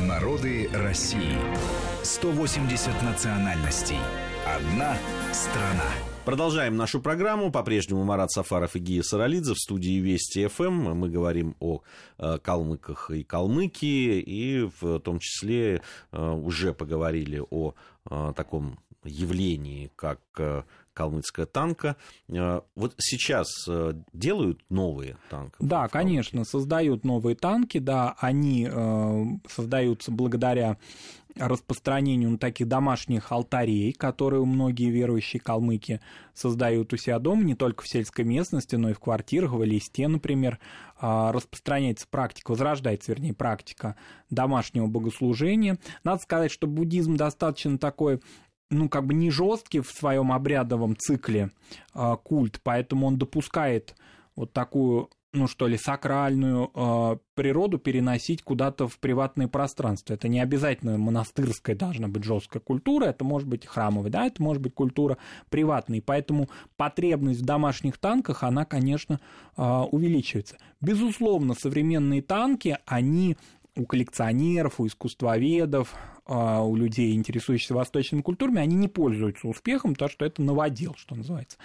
Народы России. 180 национальностей. Одна страна. Продолжаем нашу программу. По-прежнему Марат Сафаров и Гия Саралидзе в студии Вести ФМ. Мы говорим о э, калмыках и калмыкии, и в том числе э, уже поговорили о э, таком явлении, как калмыцкая танка. Вот сейчас делают новые танки? Да, конечно, создают новые танки, да, они создаются благодаря распространению ну, таких домашних алтарей, которые многие верующие калмыки создают у себя дома, не только в сельской местности, но и в квартирах, в листе, например, а, распространяется практика, возрождается, вернее, практика домашнего богослужения. Надо сказать, что буддизм достаточно такой ну, как бы не жесткий в своем обрядовом цикле э, культ, поэтому он допускает вот такую ну что ли, сакральную э, природу переносить куда-то в приватное пространство. Это не обязательно монастырская должна быть жесткая культура, это может быть храмовая, да, это может быть культура приватная. поэтому потребность в домашних танках, она, конечно, э, увеличивается. Безусловно, современные танки, они у коллекционеров, у искусствоведов, а, у людей, интересующихся восточными культурами, они не пользуются успехом, потому что это новодел, что называется.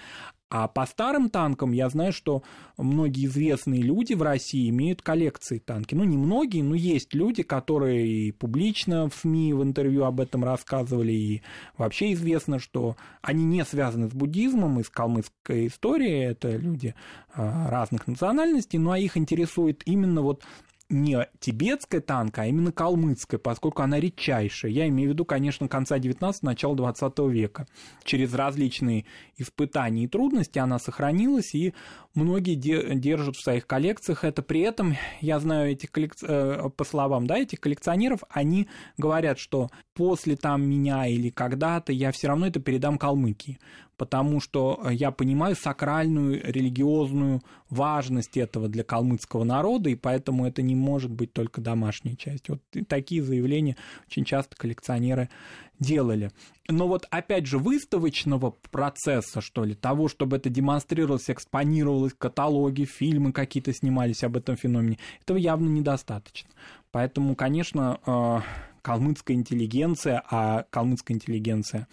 А по старым танкам я знаю, что многие известные люди в России имеют коллекции танки. Ну, не многие, но есть люди, которые и публично в СМИ в интервью об этом рассказывали, и вообще известно, что они не связаны с буддизмом и с калмыцкой историей, это люди а, разных национальностей, но их интересует именно вот не тибетская танка, а именно калмыцкая, поскольку она редчайшая. Я имею в виду, конечно, конца 19 начала 20 века. Через различные испытания и трудности она сохранилась, и многие держат в своих коллекциях это. При этом, я знаю этих коллекци... Э, по словам да, этих коллекционеров, они говорят, что после там меня или когда-то я все равно это передам Калмыкии потому что э, я понимаю сакральную религиозную важность этого для калмыцкого народа, и поэтому это не может быть только домашняя часть. Вот такие заявления очень часто коллекционеры делали. Но вот опять же выставочного процесса, что ли, того, чтобы это демонстрировалось, экспонировалось, каталоги, фильмы какие-то снимались об этом феномене, этого явно недостаточно. Поэтому, конечно, э, калмыцкая интеллигенция, а калмыцкая интеллигенция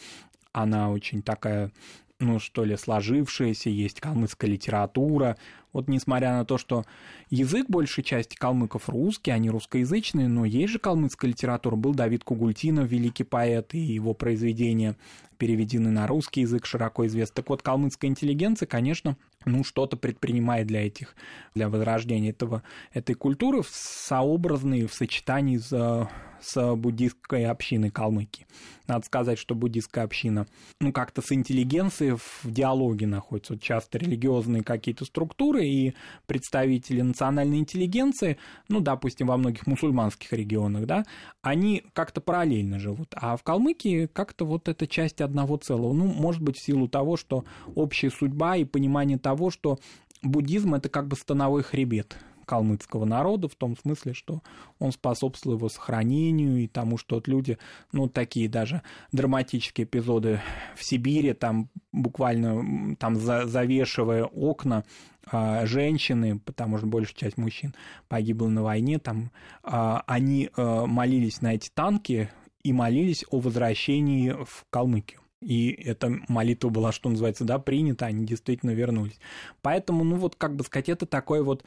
она очень такая ну, что ли, сложившаяся, есть калмыцкая литература. Вот несмотря на то, что язык большей части калмыков русский, они русскоязычные, но есть же калмыцкая литература. Был Давид Кугультинов, великий поэт, и его произведения переведены на русский язык, широко известны. Так вот, калмыцкая интеллигенция, конечно, ну, что-то предпринимает для этих, для возрождения этого, этой культуры в сообразной, в сочетании с с буддистской общиной Калмыкии. Надо сказать, что буддистская община, ну, как-то с интеллигенцией в диалоге находится. Вот часто религиозные какие-то структуры и представители национальной интеллигенции, ну, допустим, во многих мусульманских регионах, да, они как-то параллельно живут. А в Калмыкии как-то вот эта часть одного целого. Ну, может быть, в силу того, что общая судьба и понимание того, что буддизм это как бы становой хребет калмыцкого народа, в том смысле, что он способствовал его сохранению и тому, что вот люди, ну, такие даже драматические эпизоды в Сибири, там буквально там завешивая окна, а, женщины, потому что большая часть мужчин погибла на войне, там а, они а, молились на эти танки и молились о возвращении в Калмыкию и эта молитва была, что называется, да, принята, они действительно вернулись. Поэтому, ну вот, как бы сказать, это такой вот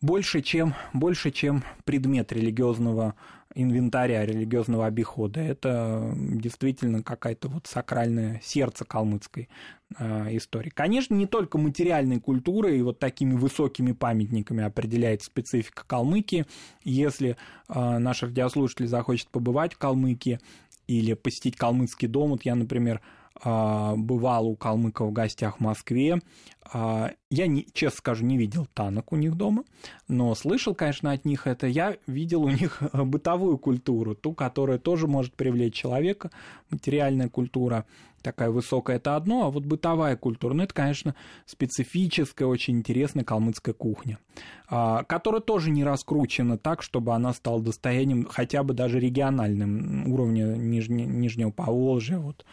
больше, чем, больше, чем предмет религиозного инвентаря, религиозного обихода. Это действительно какая-то вот сакральное сердце калмыцкой э, истории. Конечно, не только материальной культурой и вот такими высокими памятниками определяет специфика Калмыкии. Если э, наш радиослушатель захочет побывать в Калмыкии или посетить калмыцкий дом, вот я, например, а, бывал у калмыков в гостях в Москве. А, я, честно скажу, не видел танок у них дома, но слышал, конечно, от них это. Я видел у них бытовую культуру, ту, которая тоже может привлечь человека, материальная культура такая высокая, это одно, а вот бытовая культура, ну, это, конечно, специфическая, очень интересная калмыцкая кухня, а, которая тоже не раскручена так, чтобы она стала достоянием хотя бы даже региональным уровня Нижне, Нижнего Поволжья, вот,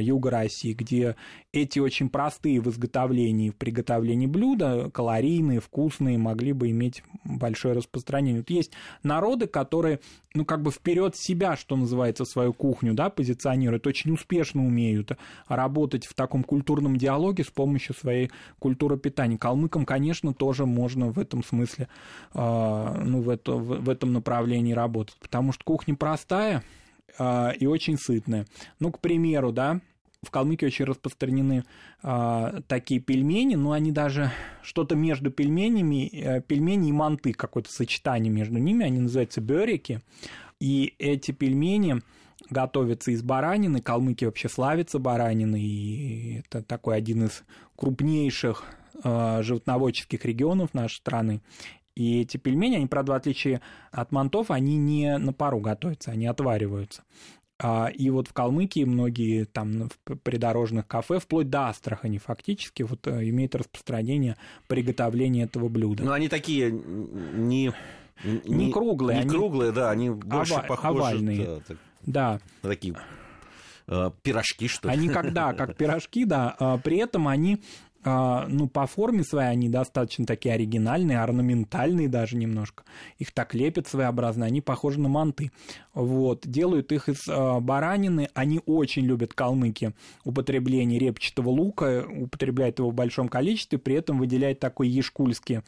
юга России, где эти очень простые в изготовлении в приготовлении блюда, калорийные, вкусные, могли бы иметь большое распространение. Вот есть народы, которые, ну, как бы вперед себя, что называется, свою кухню, да, позиционируют, очень успешно умеют работать в таком культурном диалоге с помощью своей культуры питания. Калмыкам, конечно, тоже можно в этом смысле, э, ну, в, это, в, в этом направлении работать, потому что кухня простая э, и очень сытная. Ну, к примеру, да, в Калмыкии очень распространены э, такие пельмени, но они даже что-то между пельменями, э, пельмени и манты, какое-то сочетание между ними, они называются бёрики. И эти пельмени готовятся из баранины. Калмыки вообще славятся бараниной, и это такой один из крупнейших э, животноводческих регионов нашей страны. И эти пельмени, они, правда, в отличие от мантов, они не на пару готовятся, они отвариваются. А, и вот в Калмыкии многие там в придорожных кафе, вплоть до Астрахани фактически, вот э, имеют распространение приготовления этого блюда. Ну, они такие не... Не, не круглые. Не они... круглые, да, они больше ова- похожи... Овальные. Да, так, да. Такие э, пирожки, что ли? Они когда, как пирожки, да. А при этом они ну, по форме своей они достаточно такие оригинальные, орнаментальные даже немножко. Их так лепят своеобразно, они похожи на манты. Вот, делают их из а, баранины, они очень любят калмыки употребление репчатого лука, употребляют его в большом количестве, при этом выделяют такой ешкульский а,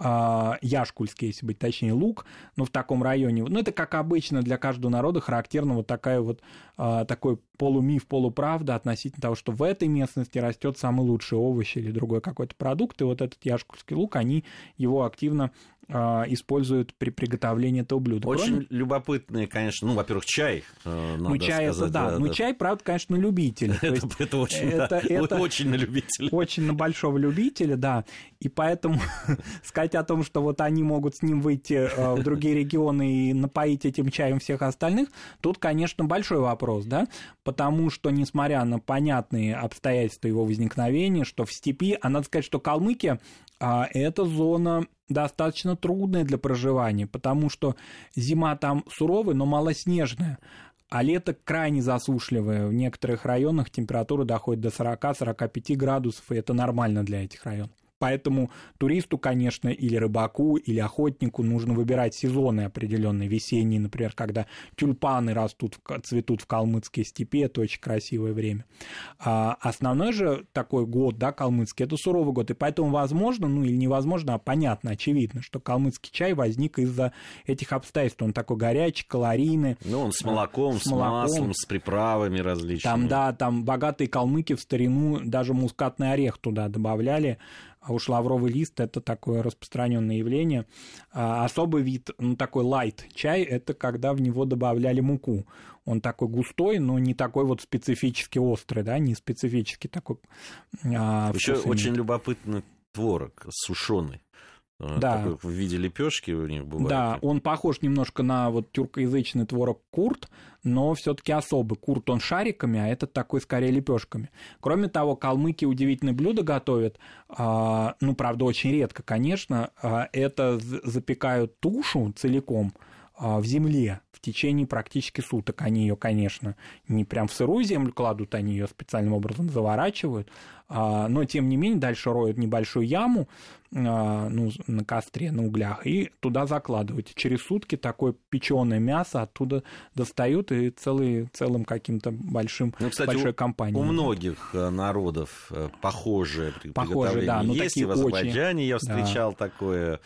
яшкульский, если быть точнее, лук, но в таком районе. Ну, это, как обычно, для каждого народа характерно вот такая вот, а, такой полумиф, полуправда относительно того, что в этой местности растет самый лучший овощ или другой какой-то продукт, и вот этот яшкульский лук, они его активно а, используют при приготовлении этого блюда. Очень Кроме... любопытные, конечно, ну, во-первых, чай. Э, ну, чай сказать, это да. да ну, да. чай, правда, конечно, на любителя. Это, это очень, это, да, это очень на любителя. Очень на большого любителя, да. И поэтому сказать о том, что вот они могут с ним выйти э, в другие регионы и напоить этим чаем всех остальных, тут, конечно, большой вопрос, да, потому что, несмотря на понятные обстоятельства его возникновения, что в степи, а надо сказать, что Калмыкия а это зона достаточно трудная для проживания, потому что зима там суровая, но малоснежная, а лето крайне засушливое. В некоторых районах температура доходит до 40-45 градусов, и это нормально для этих районов. Поэтому туристу, конечно, или рыбаку, или охотнику нужно выбирать сезоны определенные, весенние, например, когда тюльпаны растут, цветут в калмыцкой степи, это очень красивое время. А основной же такой год, да, калмыцкий, это суровый год, и поэтому возможно, ну или невозможно, а понятно, очевидно, что калмыцкий чай возник из-за этих обстоятельств. Он такой горячий, калорийный. Ну, он с молоком, с, с молоком, маслом, с приправами различными. Там, да, там богатые калмыки в старину даже мускатный орех туда добавляли, а уж лавровый лист – это такое распространенное явление. А особый вид, ну, такой лайт чай – это когда в него добавляли муку. Он такой густой, но не такой вот специфически острый, да, не специфически такой. А, Еще очень любопытный творог сушеный. Э, да. Такой в виде лепешки у них бывает. Да, он похож немножко на вот тюркоязычный творог курт, но все-таки особый. Курт он шариками, а этот такой скорее лепешками. Кроме того, калмыки удивительные блюда готовят. А, ну, правда, очень редко, конечно. А, это запекают тушу целиком а, в земле в течение практически суток. Они ее, конечно, не прям в сырую землю кладут, они ее специальным образом заворачивают, а, но тем не менее дальше роют небольшую яму а, ну, на костре, на углях, и туда закладывают. Через сутки такое печеное мясо оттуда достают и целый, целым каким-то большим, ну, кстати, большой компанией. У многих э, народов э, похожее похоже, да, ну, есть. И в Азербайджане очень... я встречал да. такое,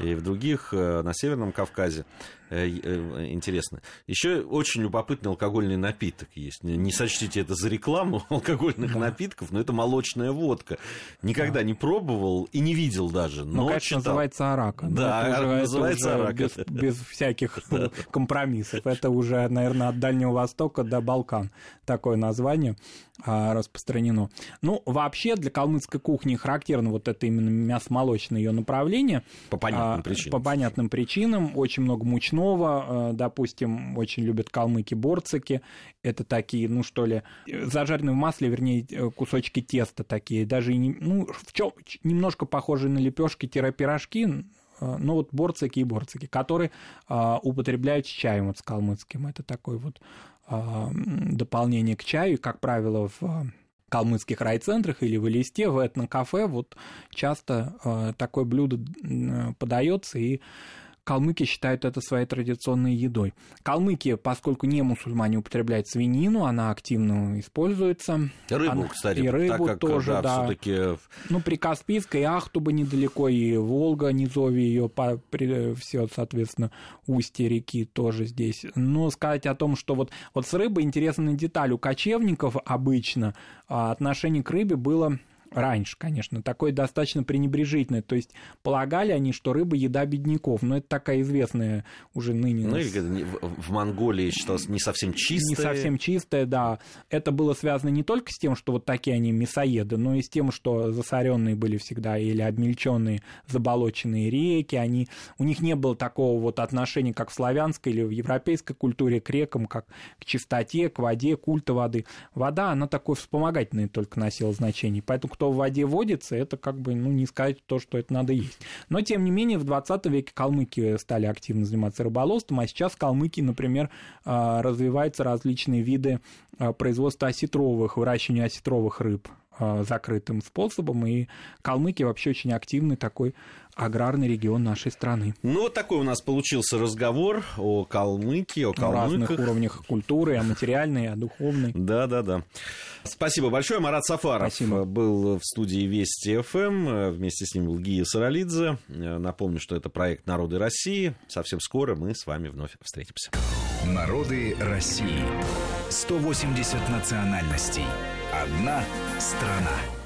и в других, э, на Северном Кавказе. Интересно. Еще очень любопытный алкогольный напиток есть. Не сочтите это за рекламу алкогольных да. напитков, но это молочная водка. Никогда да. не пробовал и не видел даже. Но, ну, конечно, читал. называется арака. Да, это уже, называется это уже Без, без всяких компромиссов. Это уже, наверное, от Дальнего Востока до Балкан. Такое название распространено. Ну, вообще для калмыцкой кухни характерно вот это именно мясо-молочное ее направление. По понятным а, причинам. По понятным причинам. Очень много мучного. А, допустим, очень любят калмыки-борцики. Это такие, ну что ли, зажаренные в масле, вернее, кусочки теста такие. Даже, ну, в чем немножко похожие на лепешки-пирожки, ну вот борцики и борцики, которые а, употребляют с чаем вот с калмыцким. Это такой вот а, дополнение к чаю, как правило, в калмыцких райцентрах или в Элисте, в этнокафе, вот часто э, такое блюдо подается, и Калмыки считают это своей традиционной едой. Калмыки, поскольку не мусульмане, употребляют свинину, она активно используется. Рыбу, она, кстати, и рыбу так как, тоже, да. да. Все-таки... Ну, при Каспийской, Ахтуба недалеко, и Волга, низовье ее, все, соответственно, устье реки тоже здесь. Но сказать о том, что вот, вот с рыбой интересная деталь. У кочевников обычно а, отношение к рыбе было раньше, конечно, такое достаточно пренебрежительное. То есть полагали они, что рыба еда бедняков. Но это такая известная уже ныне... Ну, или в Монголии считалось не совсем чистая. Не совсем чистая, да. Это было связано не только с тем, что вот такие они мясоеды, но и с тем, что засоренные были всегда или обмельченные заболоченные реки. Они... У них не было такого вот отношения, как в славянской или в европейской культуре к рекам, как к чистоте, к воде, культа воды. Вода, она такое вспомогательное только носила значение. Поэтому кто в воде водится, это как бы, ну, не сказать то, что это надо есть. Но, тем не менее, в 20 веке калмыки стали активно заниматься рыболовством, а сейчас калмыки, например, а, развиваются различные виды а, производства осетровых, выращивания осетровых рыб закрытым способом, и калмыки вообще очень активный такой аграрный регион нашей страны. Ну, вот такой у нас получился разговор о Калмыкии, о калмыках. разных уровнях культуры, о материальной, о духовной. Да, да, да. Спасибо большое. Марат Сафаров Спасибо. был в студии Вести ФМ. Вместе с ним был Гия Саралидзе. Напомню, что это проект «Народы России». Совсем скоро мы с вами вновь встретимся. Народы России. 180 национальностей. Одна страна.